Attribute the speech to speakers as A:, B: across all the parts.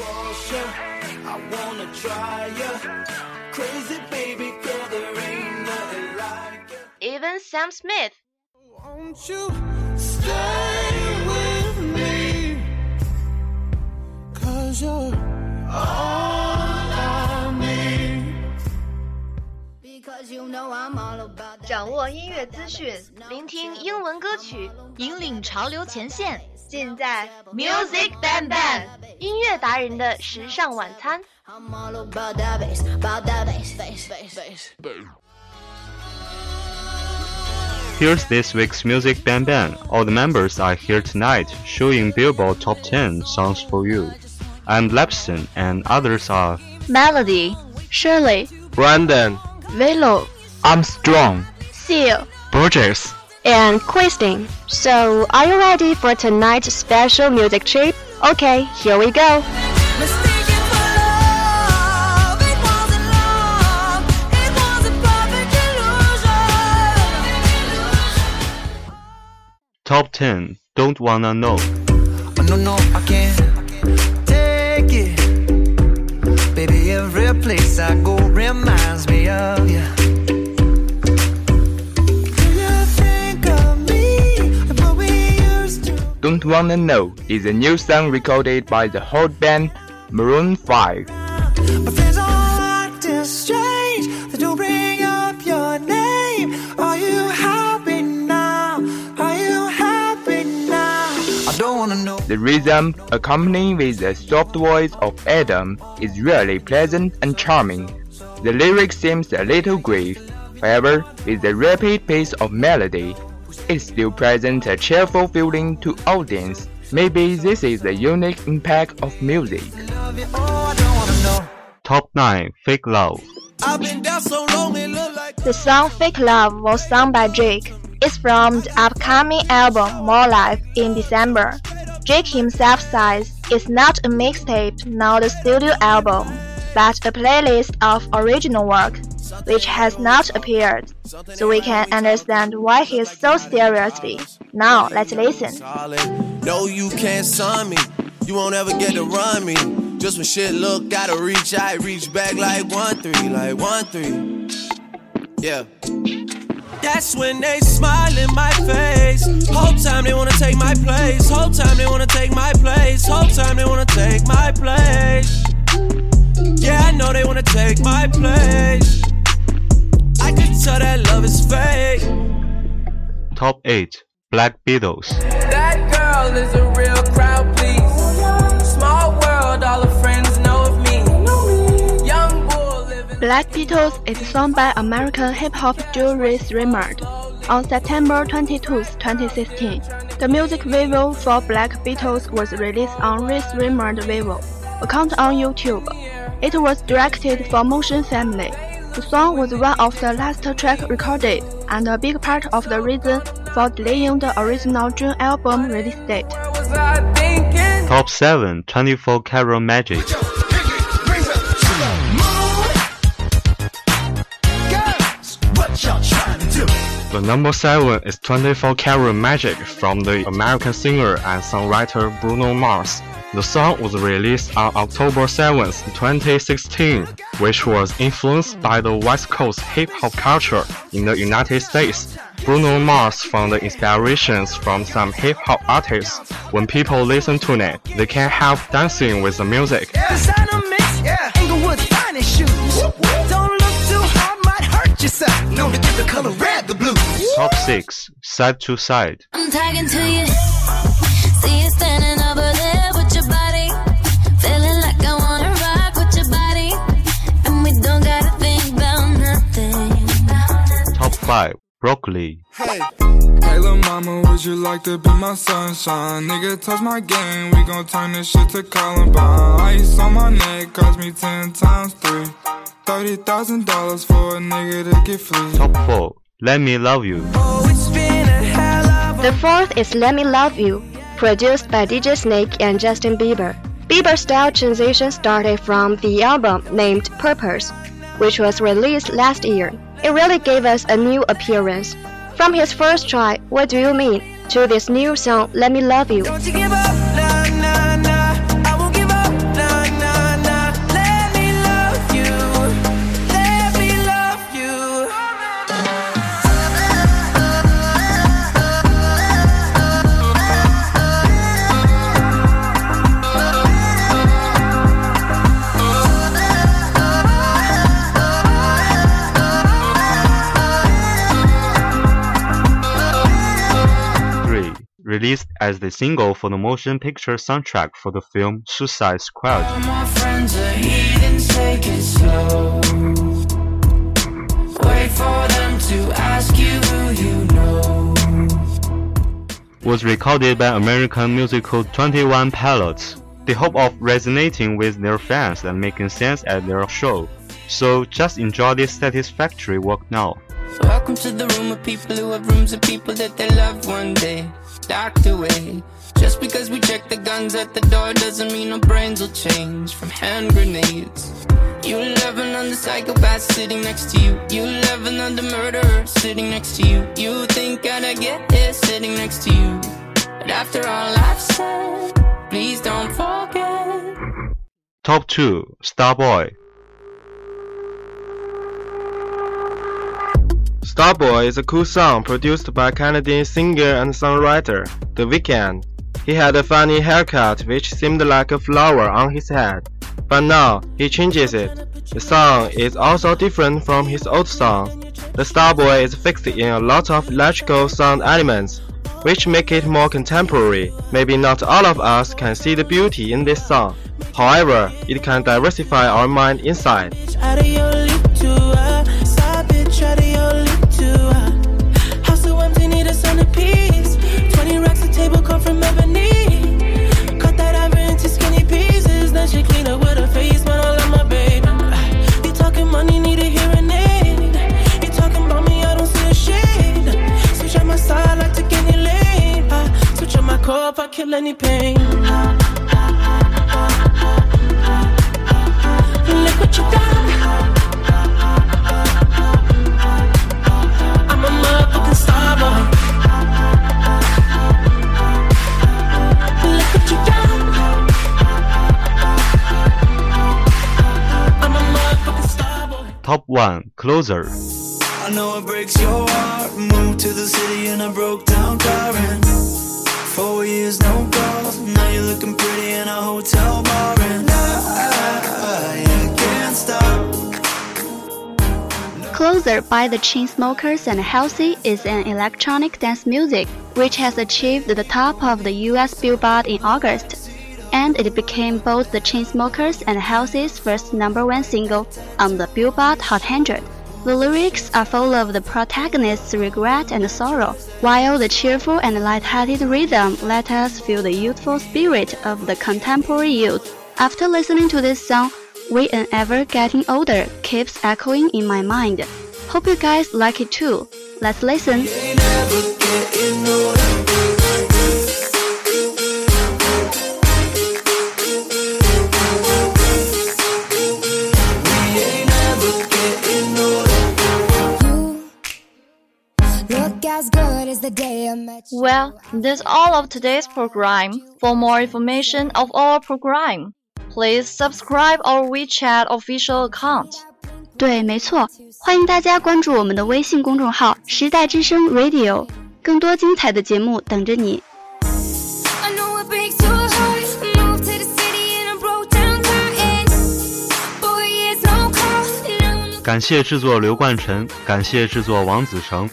A: I
B: wanna try ya. Crazy baby girl, there ain't nothing like ya.
C: even Sam Smith.
B: Won't you stay with me? Cause you're all I need.
A: Because you know I'm all about that.
C: 掌握音乐资讯，聆听英文歌曲，
D: 引领潮流前线。
C: 尽在 Music Bang Bang 音乐达人的时尚晚餐。
A: I'm all about that bass, about that bass, bass, bass, bass.
E: Here's this week's Music Bang Bang. All the members are here tonight, showing Billboard Top 10 songs for you. I'm Lepson, and others are
D: Melody,
F: Shirley,
E: Brandon,
F: Velo,
E: Armstrong,
F: Seal,
E: Burgess.
F: and Christine. So, are you ready for tonight's special music trip? Okay, here we go.
A: Mistaken for love, it wasn't love, it was a perfect illusion.
E: Top 10 Don't Wanna Know.
B: Oh, no, no, I can't take it. Baby, every place I go reminds me of you.
G: Wanna Know is a new song recorded by the hot band Maroon 5.
B: My friends all acting strange. They don't bring up your name. Are you happy now? Are you happy now? I don't wanna know.
G: The rhythm, accompanied with the soft voice of Adam, is really pleasant and charming. The lyric seems a little grave, however, with the rapid pace of melody, it still presents a cheerful feeling to audience. Maybe this is the unique impact of music.
B: Oh, I don't wanna know.
E: Top 9 Fake Love.
B: I've been down so long, like.
F: The song Fake Love was sung by Drake. It's from the upcoming album More Life in December. Drake himself says it's not a mixtape nor the studio album, but a playlist of original work, which has not appeared. So we can understand why he's so seriously. Now let's listen.
H: No, you can't sign me. You won't ever get to run me. Just when shit look, gotta reach, I reach back like one three, like one three. Yeah. That's when they smile in my face. Whole time they wanna take my place. Whole time they wanna take my place. Whole time they wanna take my place. Yeah, I know they wanna take my place. I tell that love is fake.
E: Top 8 Black Beatles.
I: That girl is a real crowd, please. Small world, all her friends know of me. Young bull living.
F: Black Beatles is sung by American hip hop duo Rae Sremmurd. On September 22, 2016, the music video for Black Beatles was released on Rae Sremmurd Vevo account on YouTube. It was directed for Motion Family. The song was one of the last tracks recorded, and a big part of the reason for delaying the original June album release date.
E: Top 7 24 Karat Magic The number 7 is 24 Karat Magic from the American singer and songwriter Bruno Mars. The song was released on October 7, 2016, which was influenced by the West Coast hip hop culture in the United States. Bruno Mars found the inspirations from some hip hop artists. When people listen to it, they can't help dancing with the music.
B: Designer mix, yeah. Inglewood's finest
E: Broccoli.
J: Hey. Hey, lil' mama, would you like to be my sunshine? Nigga, touch my game, we gon' turn this shit to Columbine. Ice on my neck cost me 10 times 3. $30,000 for a nigga to get free.
E: Top 4 Let Me Love You.
B: Oh, it's been a hell of a
K: The fourth is Let Me Love You, produced by DJ Snake and Justin Bieber. Bieber's style transition started from the album named Purpose, which was released last year. It really gave us a new appearance. From his first try, What Do You Mean, to this new song, Let Me Love You.
E: Released as the single for the motion picture soundtrack for the film Suicide Squad.
I: My friends are heathens, take it slow. Wait for them to ask you who you know.
E: was recorded by American musical 21 Pilots. The hope of resonating with their fans and making sense at their show. So just enjoy this satisfactory work now.
I: Welcome to the room of people who have rooms of people that they loved one day away. Just because we check the guns at the door doesn't mean our brains will change from hand grenades. You love another psychopath sitting next to you. You love another murderer sitting next to you. You think I'd get sitting next to you. But after all I've said, please don't forget.
E: Top 2 Starboy.
L: Starboy is a cool song produced by Canadian singer and songwriter The Weeknd. He had a funny haircut which seemed like a flower on his head, but now he changes it. The song is also different from his old songs. The Starboy is fixed in a lot of electrical sound elements, which make it more contemporary. Maybe not all of us can see the beauty in this song. However, it can diversify our mind inside.
E: Closer.
B: I know it breaks your heart. Moved to the city in a broke down car and four years no calls. Now you're looking pretty in a hotel bar and I, I can't stop.
K: Closer by the Chainsmokers and Halsey is an electronic dance music which has achieved the top of the US Billboard in August, and it became both the Chainsmokers and Halsey's first number one single on the Billboard Hot 100. The lyrics are full of the protagonist's regret and sorrow, while the cheerful and light-hearted rhythm let us feel the youthful spirit of the contemporary youth. After listening to this song, We Ain't Ever Getting Older keeps echoing in my mind. Hope you guys like it too. Let's listen.
D: Well, that's all of today's program. For more information of our program, please subscribe our WeChat official account.
K: 对，没错，欢迎大家关注我们的微信公众号“时代之声 Radio”，更多精彩的节目等着你。
M: I know it breaks your heart. Moved to the city and I broke down crying. Boy, it's no call. No,
E: 感谢制作刘冠晨，感谢制作王子成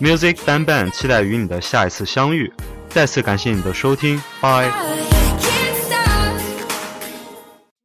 E: ，Music Ban Ban 期待与你的下一次相遇。再次感谢你的收听
M: ，，Bye